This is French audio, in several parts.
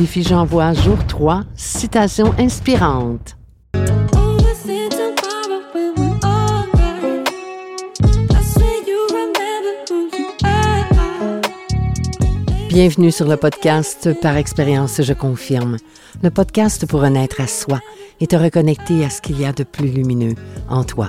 Défi J'envoie, jour 3, citation inspirante. Bienvenue sur le podcast Par expérience, je confirme. Le podcast pour renaître à soi et te reconnecter à ce qu'il y a de plus lumineux en toi.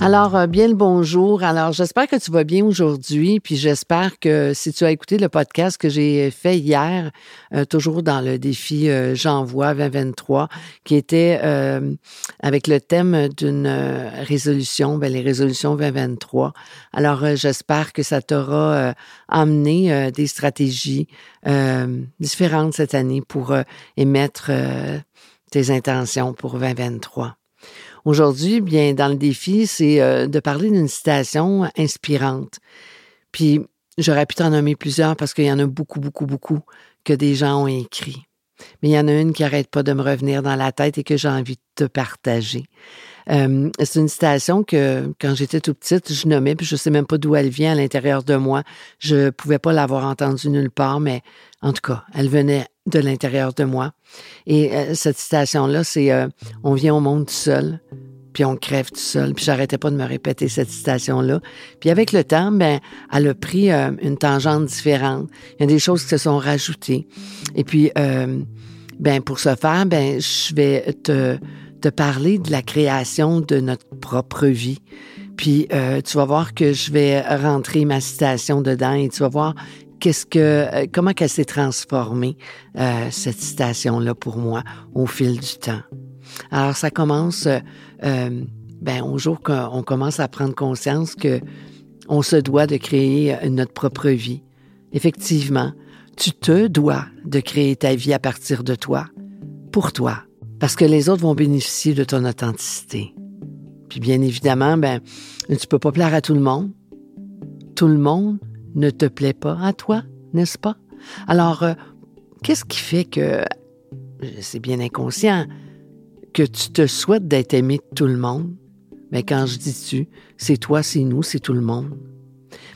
Alors, euh, bien le bonjour. Alors, j'espère que tu vas bien aujourd'hui, puis j'espère que si tu as écouté le podcast que j'ai fait hier, euh, toujours dans le défi euh, J'envoie 2023, qui était avec le thème d'une résolution, ben, les résolutions 2023. Alors, j'espère que ça t'aura amené des stratégies différentes cette année pour émettre tes intentions pour 2023. Aujourd'hui, bien, dans le défi, c'est euh, de parler d'une citation inspirante. Puis, j'aurais pu t'en nommer plusieurs parce qu'il y en a beaucoup, beaucoup, beaucoup que des gens ont écrit. Mais il y en a une qui n'arrête pas de me revenir dans la tête et que j'ai envie de te partager. Euh, c'est une citation que, quand j'étais tout petite, je nommais, puis je sais même pas d'où elle vient à l'intérieur de moi. Je ne pouvais pas l'avoir entendue nulle part, mais en tout cas, elle venait de l'intérieur de moi. Et euh, cette citation-là, c'est euh, On vient au monde tout seul, puis on crève tout seul. Puis j'arrêtais pas de me répéter cette citation-là. Puis avec le temps, ben, elle a pris une tangente différente. Il y a des choses qui se sont rajoutées. Et puis, ben, pour ce faire, ben, je vais te, te parler de la création de notre propre vie. Puis tu vas voir que je vais rentrer ma citation dedans et tu vas voir qu'est-ce que, euh, comment qu'elle s'est transformée, euh, cette citation-là pour moi, au fil du temps. Alors, ça commence, euh, euh ben, au jour qu'on commence à prendre conscience que on se doit de créer notre propre vie. Effectivement, tu te dois de créer ta vie à partir de toi, pour toi, parce que les autres vont bénéficier de ton authenticité. Puis bien évidemment, ben, tu peux pas plaire à tout le monde. Tout le monde ne te plaît pas à toi, n'est-ce pas? Alors, euh, qu'est-ce qui fait que, c'est bien inconscient, que tu te souhaites d'être aimé de tout le monde? Mais quand je dis tu, c'est toi, c'est nous, c'est tout le monde.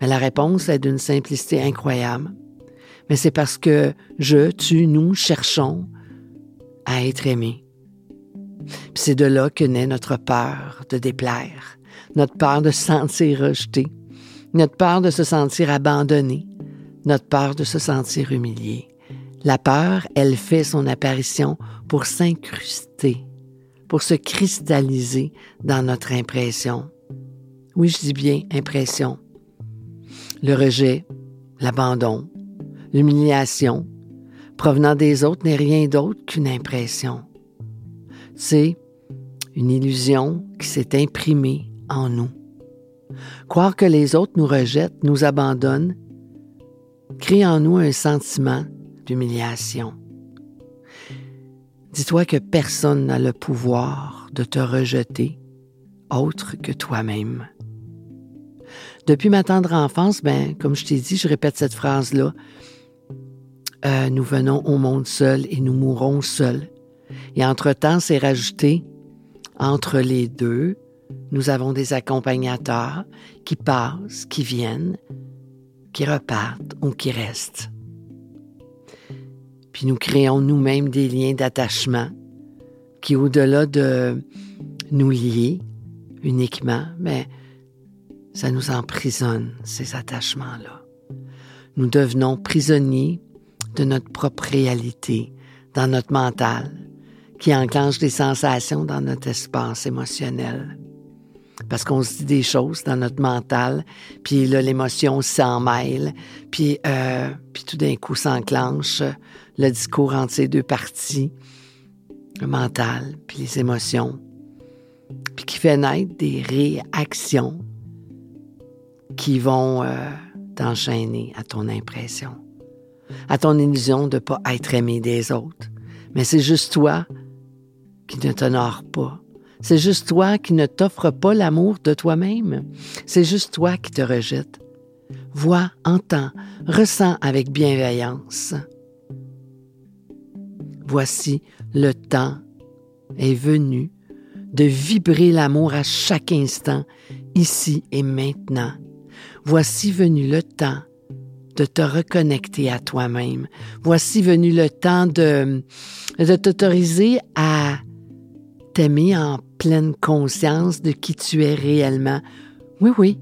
Mais la réponse est d'une simplicité incroyable. Mais c'est parce que je, tu, nous cherchons à être aimés. C'est de là que naît notre peur de déplaire, notre peur de se sentir rejeté, notre peur de se sentir abandonné, notre peur de se sentir humilié. La peur, elle fait son apparition pour s'incruster, pour se cristalliser dans notre impression. Oui, je dis bien impression. Le rejet, l'abandon, l'humiliation, provenant des autres n'est rien d'autre qu'une impression. C'est une illusion qui s'est imprimée en nous. Croire que les autres nous rejettent, nous abandonnent, crée en nous un sentiment d'humiliation. Dis-toi que personne n'a le pouvoir de te rejeter autre que toi-même. Depuis ma tendre enfance, ben, comme je t'ai dit, je répète cette phrase-là. Euh, nous venons au monde seuls et nous mourrons seuls. Et entre-temps, c'est rajouté entre les deux, nous avons des accompagnateurs qui passent, qui viennent, qui repartent ou qui restent. Puis nous créons nous-mêmes des liens d'attachement qui, au-delà de nous lier uniquement, mais ça nous emprisonne, ces attachements-là. Nous devenons prisonniers de notre propre réalité, dans notre mental, qui enclenche des sensations dans notre espace émotionnel parce qu'on se dit des choses dans notre mental, puis là, l'émotion s'en mêle, puis, euh, puis tout d'un coup s'enclenche le discours entre ces deux parties, le mental, puis les émotions, puis qui fait naître des réactions qui vont euh, t'enchaîner à ton impression, à ton illusion de ne pas être aimé des autres. Mais c'est juste toi qui ne t'honore pas. C'est juste toi qui ne t'offre pas l'amour de toi-même. C'est juste toi qui te rejette. Vois, entends, ressens avec bienveillance. Voici le temps est venu de vibrer l'amour à chaque instant, ici et maintenant. Voici venu le temps de te reconnecter à toi-même. Voici venu le temps de, de t'autoriser à t'aimer en pleine conscience de qui tu es réellement. Oui, oui,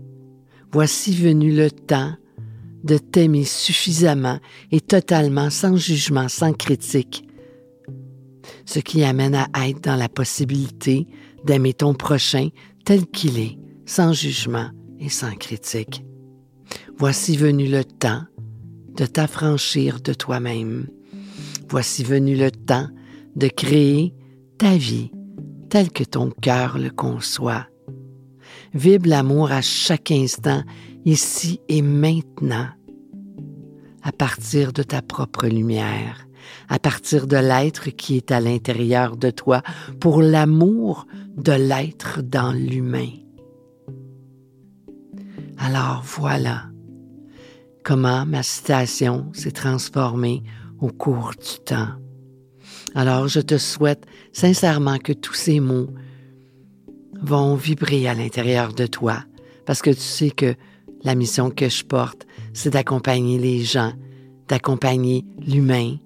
voici venu le temps de t'aimer suffisamment et totalement sans jugement, sans critique, ce qui amène à être dans la possibilité d'aimer ton prochain tel qu'il est, sans jugement et sans critique. Voici venu le temps de t'affranchir de toi-même. Voici venu le temps de créer ta vie tel que ton cœur le conçoit. Vibre l'amour à chaque instant, ici et maintenant, à partir de ta propre lumière, à partir de l'être qui est à l'intérieur de toi, pour l'amour de l'être dans l'humain. Alors voilà comment ma citation s'est transformée au cours du temps. Alors je te souhaite sincèrement que tous ces mots vont vibrer à l'intérieur de toi, parce que tu sais que la mission que je porte, c'est d'accompagner les gens, d'accompagner l'humain,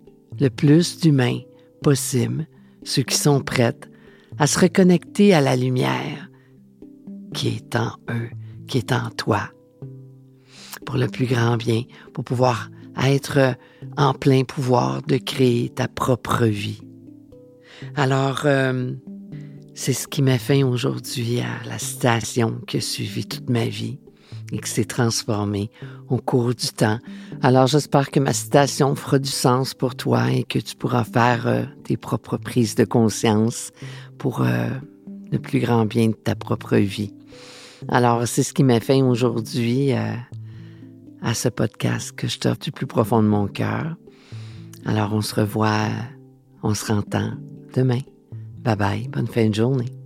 le plus d'humains possible, ceux qui sont prêts à se reconnecter à la lumière qui est en eux, qui est en toi, pour le plus grand bien, pour pouvoir être en plein pouvoir de créer ta propre vie. Alors, euh, c'est ce qui m'a fait aujourd'hui à la citation qui a suivi toute ma vie et qui s'est transformée au cours du temps. Alors, j'espère que ma citation fera du sens pour toi et que tu pourras faire euh, tes propres prises de conscience pour euh, le plus grand bien de ta propre vie. Alors, c'est ce qui m'a fait aujourd'hui à ce podcast que je t'offre du plus profond de mon cœur. Alors on se revoit, on se rentend demain. Bye bye, bonne fin de journée.